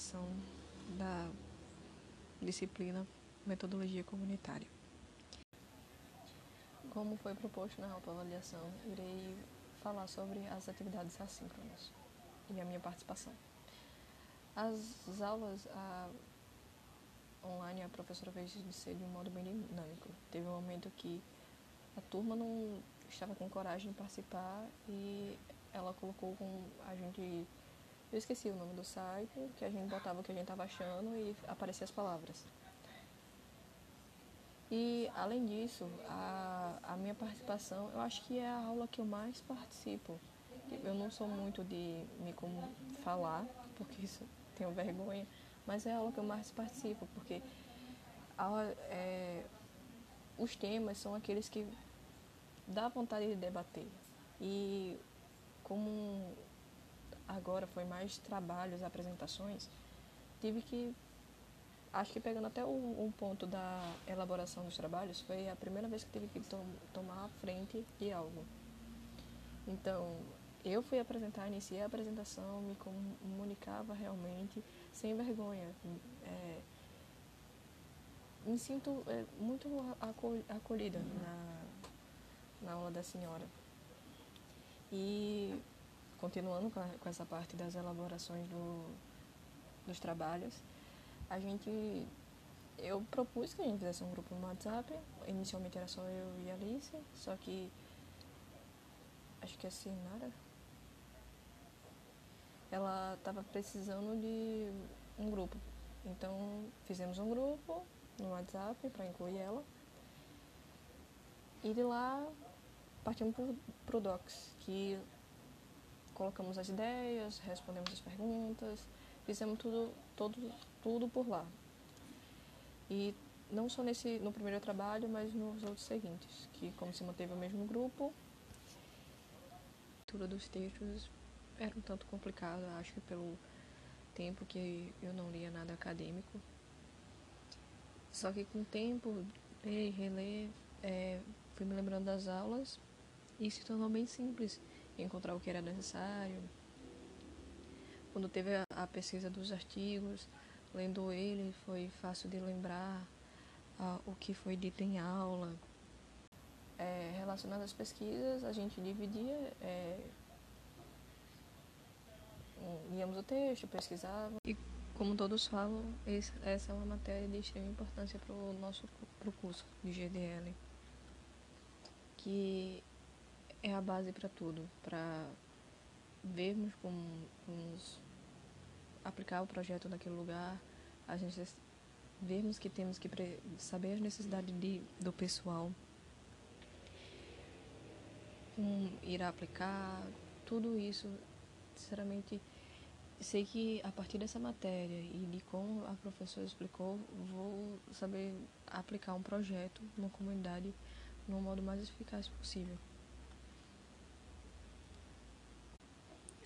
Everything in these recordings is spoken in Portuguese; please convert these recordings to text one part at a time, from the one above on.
avaliação da disciplina Metodologia Comunitária. Como foi proposto na autoavaliação, irei falar sobre as atividades assíncronas e a minha participação. As aulas a, online a professora fez de ser de um modo bem dinâmico. Teve um momento que a turma não estava com coragem de participar e ela colocou com a gente eu esqueci o nome do site, que a gente botava o que a gente estava achando e aparecia as palavras. E, além disso, a, a minha participação, eu acho que é a aula que eu mais participo. Eu não sou muito de me como falar, porque isso tenho vergonha, mas é a aula que eu mais participo, porque a, é, os temas são aqueles que dá vontade de debater. E como agora foi mais trabalhos, apresentações, tive que, acho que pegando até um, um ponto da elaboração dos trabalhos, foi a primeira vez que tive que to tomar a frente de algo. Então, eu fui apresentar, iniciei a apresentação, me comunicava realmente sem vergonha. É, me sinto é, muito acolhida na, na aula da senhora. E continuando com, a, com essa parte das elaborações do, dos trabalhos, a gente eu propus que a gente fizesse um grupo no WhatsApp. Inicialmente era só eu e a Alice, só que acho que a Sinara ela estava precisando de um grupo. Então fizemos um grupo no WhatsApp para incluir ela. E de lá partimos para o Docs, que colocamos as ideias, respondemos as perguntas, fizemos tudo, todo, tudo por lá. E não só nesse, no primeiro trabalho, mas nos outros seguintes, que como se manteve o mesmo grupo, a leitura dos textos era um tanto complicado, acho que pelo tempo que eu não lia nada acadêmico. Só que com o tempo, ler e reler, é, fui me lembrando das aulas e se tornou bem simples encontrar o que era necessário. Quando teve a, pesquisa dos artigos, lendo ele foi fácil de lembrar ah, o que foi dito em aula. É, relacionado às pesquisas, a gente dividia, é, líamos o texto, pesquisava. E como todos falam, essa é uma matéria de extrema importância para o nosso pro curso de GDL, que é a base para tudo, para vermos como vamos aplicar o projeto naquele lugar, a gente vermos que temos que saber as necessidades de, do pessoal, como irá aplicar, tudo isso, sinceramente, sei que a partir dessa matéria e de como a professora explicou, vou saber aplicar um projeto numa comunidade no modo mais eficaz possível.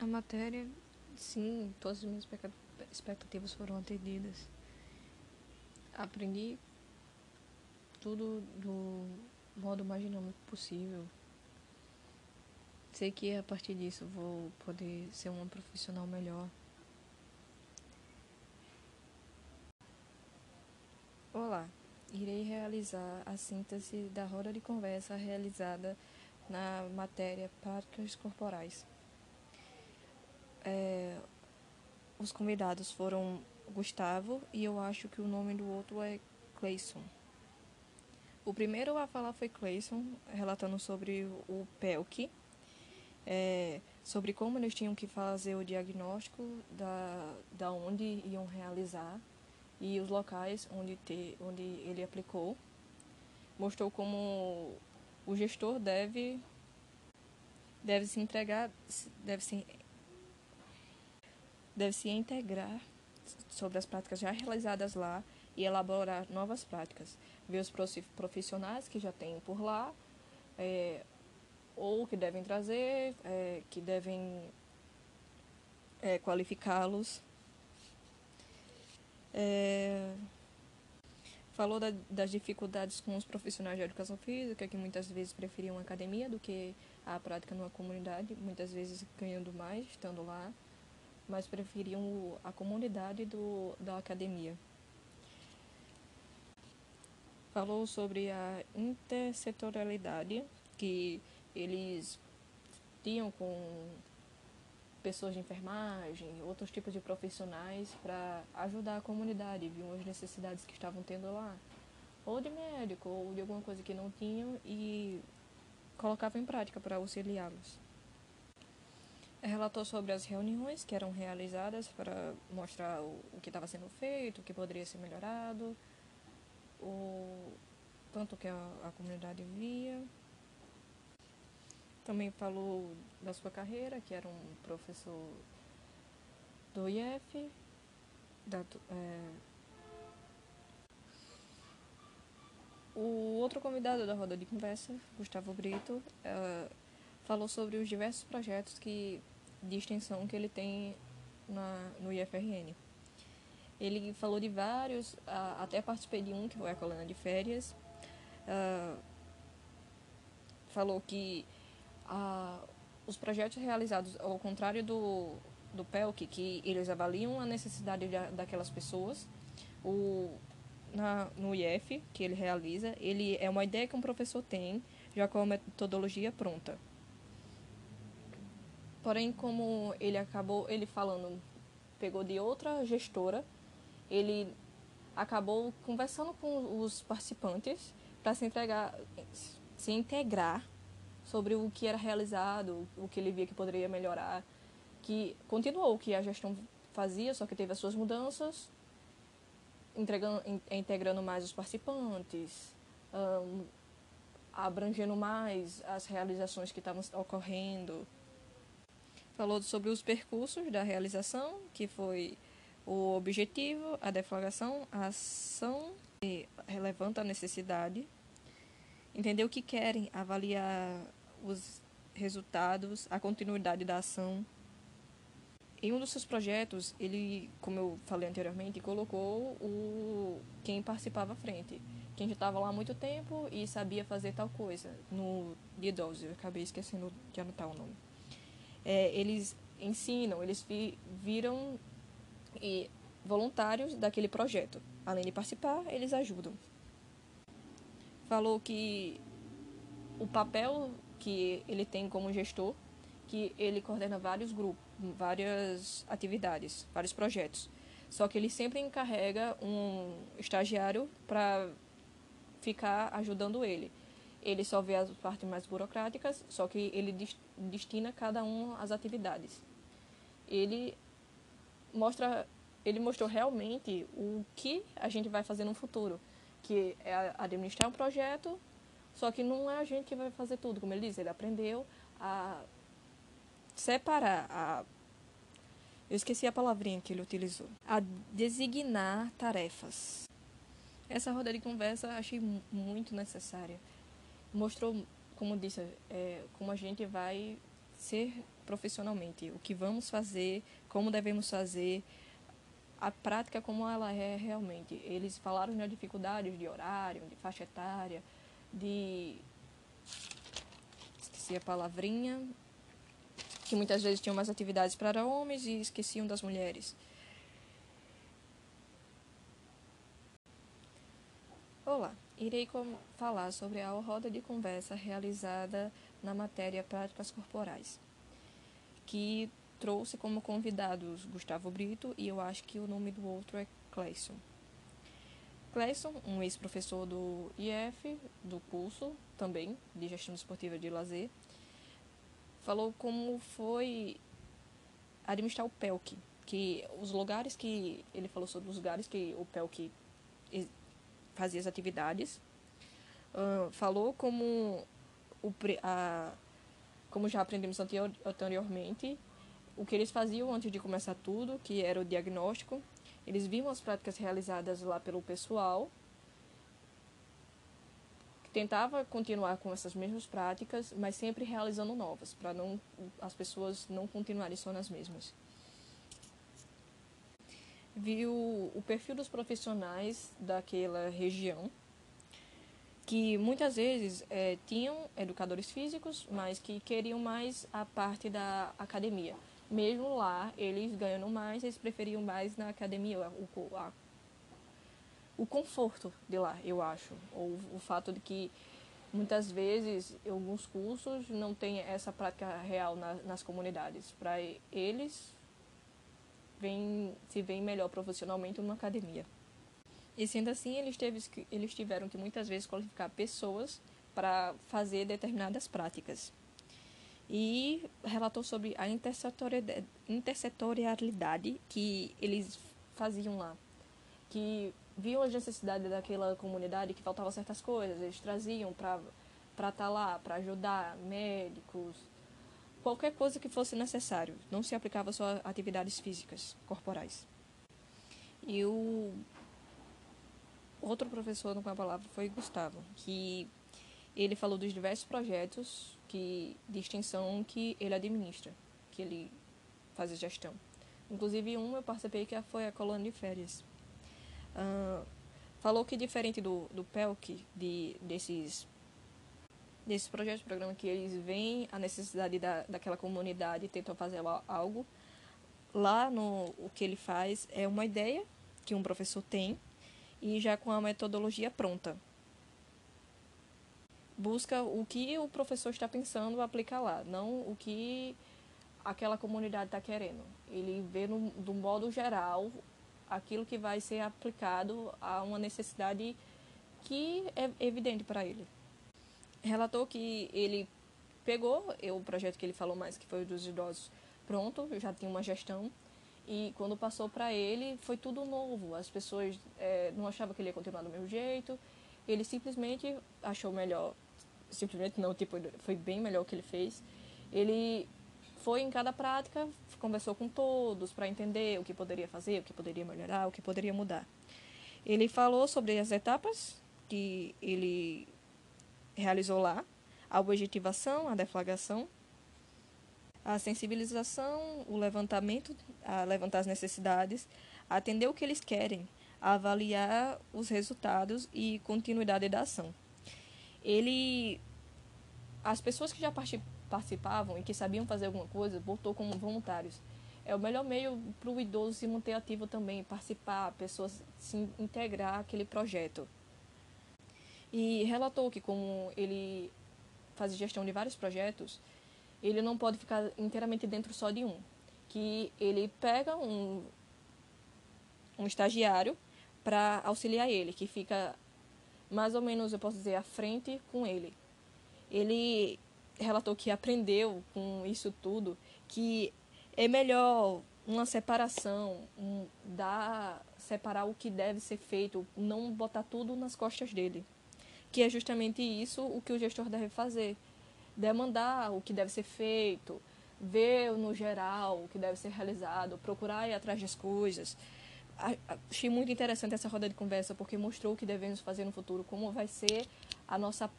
A matéria, sim, todas as minhas expectativas foram atendidas. Aprendi tudo do modo mais dinâmico possível. Sei que a partir disso vou poder ser uma profissional melhor. Olá, irei realizar a síntese da roda de conversa realizada na matéria Práticas Corporais é, os convidados foram Gustavo e eu acho que o nome do outro é Clayson. O primeiro a falar foi Clayson, relatando sobre o PELC, é, sobre como eles tinham que fazer o diagnóstico da, da onde iam realizar e os locais onde, ter, onde ele aplicou. Mostrou como o gestor deve, deve se entregar, deve se deve se integrar sobre as práticas já realizadas lá e elaborar novas práticas. Ver os profissionais que já tem por lá, é, ou que devem trazer, é, que devem é, qualificá-los. É, falou da, das dificuldades com os profissionais de educação física, que muitas vezes preferiam a academia do que a prática numa comunidade, muitas vezes ganhando mais estando lá mas preferiam a comunidade do, da academia. Falou sobre a intersetorialidade que eles tinham com pessoas de enfermagem, outros tipos de profissionais para ajudar a comunidade, viam as necessidades que estavam tendo lá, ou de médico, ou de alguma coisa que não tinham e colocavam em prática para auxiliá-los. Relatou sobre as reuniões que eram realizadas para mostrar o, o que estava sendo feito, o que poderia ser melhorado, o tanto que a, a comunidade via. Também falou da sua carreira, que era um professor do IF, da, é, o outro convidado da roda de conversa, Gustavo Brito, falou sobre os diversos projetos que, de extensão que ele tem na, no IFRN. Ele falou de vários, até participei de um, que foi a coluna de férias. Uh, falou que uh, os projetos realizados, ao contrário do, do PELC, que eles avaliam a necessidade de, daquelas pessoas, o, na, no IF, que ele realiza, ele é uma ideia que um professor tem, já com a metodologia pronta. Porém, como ele acabou, ele falando, pegou de outra gestora, ele acabou conversando com os participantes para se entregar, se integrar sobre o que era realizado, o que ele via que poderia melhorar, que continuou o que a gestão fazia, só que teve as suas mudanças, entregando, integrando mais os participantes, um, abrangendo mais as realizações que estavam ocorrendo. Falou sobre os percursos da realização, que foi o objetivo, a deflagração, a ação e relevanta a necessidade, entender o que querem, avaliar os resultados, a continuidade da ação. Em um dos seus projetos, ele, como eu falei anteriormente, colocou o quem participava à frente, quem já estava lá há muito tempo e sabia fazer tal coisa, no dia 12, eu acabei esquecendo de anotar o nome. É, eles ensinam, eles vi, viram e voluntários daquele projeto. Além de participar, eles ajudam. Falou que o papel que ele tem como gestor, que ele coordena vários grupos, várias atividades, vários projetos. Só que ele sempre encarrega um estagiário para ficar ajudando ele. Ele só vê as partes mais burocráticas, só que ele destina cada um às atividades. Ele mostra, ele mostrou realmente o que a gente vai fazer no futuro, que é administrar um projeto, só que não é a gente que vai fazer tudo, como ele diz, ele aprendeu a separar, a eu esqueci a palavrinha que ele utilizou, a designar tarefas. Essa roda de conversa achei muito necessária. Mostrou, como disse, é, como a gente vai ser profissionalmente, o que vamos fazer, como devemos fazer, a prática como ela é realmente. Eles falaram de dificuldades de horário, de faixa etária, de. Esqueci a palavrinha. Que muitas vezes tinham mais atividades para homens e esqueciam das mulheres. Olá, irei falar sobre a roda de conversa realizada na matéria Práticas Corporais que trouxe como convidados Gustavo Brito e eu acho que o nome do outro é Clayson. Clayson, um ex-professor do IF, do curso também, de Gestão Esportiva de Lazer, falou como foi administrar o PELC, que os lugares que ele falou sobre os lugares que o PELC fazia as atividades, uh, falou como o, a, como já aprendemos anteriormente, o que eles faziam antes de começar tudo, que era o diagnóstico. Eles viam as práticas realizadas lá pelo pessoal, tentava continuar com essas mesmas práticas, mas sempre realizando novas, para não as pessoas não continuarem só nas mesmas. Viu o perfil dos profissionais daquela região que muitas vezes é, tinham educadores físicos, mas que queriam mais a parte da academia. mesmo lá, eles ganhando mais, eles preferiam mais na academia, o, a, o conforto de lá, eu acho. Ou o fato de que muitas vezes alguns cursos não têm essa prática real na, nas comunidades. Para eles, vem, se veem melhor profissionalmente numa academia. E sendo assim, eles, teve, eles tiveram que muitas vezes qualificar pessoas para fazer determinadas práticas. E relatou sobre a intersetorialidade que eles faziam lá. Que viam as necessidades daquela comunidade que faltavam certas coisas, eles traziam para estar tá lá, para ajudar médicos, qualquer coisa que fosse necessário. Não se aplicava só a atividades físicas, corporais. E o outro professor no com a palavra foi Gustavo, que ele falou dos diversos projetos que, de extensão que ele administra, que ele faz a gestão. Inclusive um eu participei que foi a colônia de férias. Uh, falou que diferente do, do PELC, de, desses, desses projetos, programa que eles veem a necessidade da, daquela comunidade e tentam fazer algo, lá no o que ele faz é uma ideia que um professor tem e já com a metodologia pronta. Busca o que o professor está pensando aplicar lá, não o que aquela comunidade está querendo. Ele vê no, do modo geral aquilo que vai ser aplicado a uma necessidade que é evidente para ele. Relatou que ele pegou o projeto que ele falou mais, que foi o dos idosos, pronto, já tinha uma gestão, e quando passou para ele, foi tudo novo. As pessoas é, não achavam que ele ia continuar do mesmo jeito. Ele simplesmente achou melhor. Simplesmente não, tipo, foi bem melhor o que ele fez. Ele foi em cada prática, conversou com todos para entender o que poderia fazer, o que poderia melhorar, o que poderia mudar. Ele falou sobre as etapas que ele realizou lá: a objetivação, a deflagração, a sensibilização, o levantamento, a levantar as necessidades, atender o que eles querem, avaliar os resultados e continuidade da ação. Ele, as pessoas que já participavam e que sabiam fazer alguma coisa, botou como voluntários. É o melhor meio para o idoso se manter ativo também, participar, pessoas se integrar àquele projeto. E relatou que como ele faz gestão de vários projetos, ele não pode ficar inteiramente dentro só de um. Que ele pega um, um estagiário para auxiliar ele, que fica mais ou menos, eu posso dizer, à frente com ele. Ele relatou que aprendeu com isso tudo que é melhor uma separação, um, dar, separar o que deve ser feito, não botar tudo nas costas dele. Que é justamente isso o que o gestor deve fazer demandar o que deve ser feito, ver no geral o que deve ser realizado, procurar ir atrás das coisas. Achei muito interessante essa roda de conversa porque mostrou o que devemos fazer no futuro, como vai ser a nossa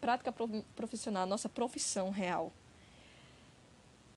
prática profissional, a nossa profissão real.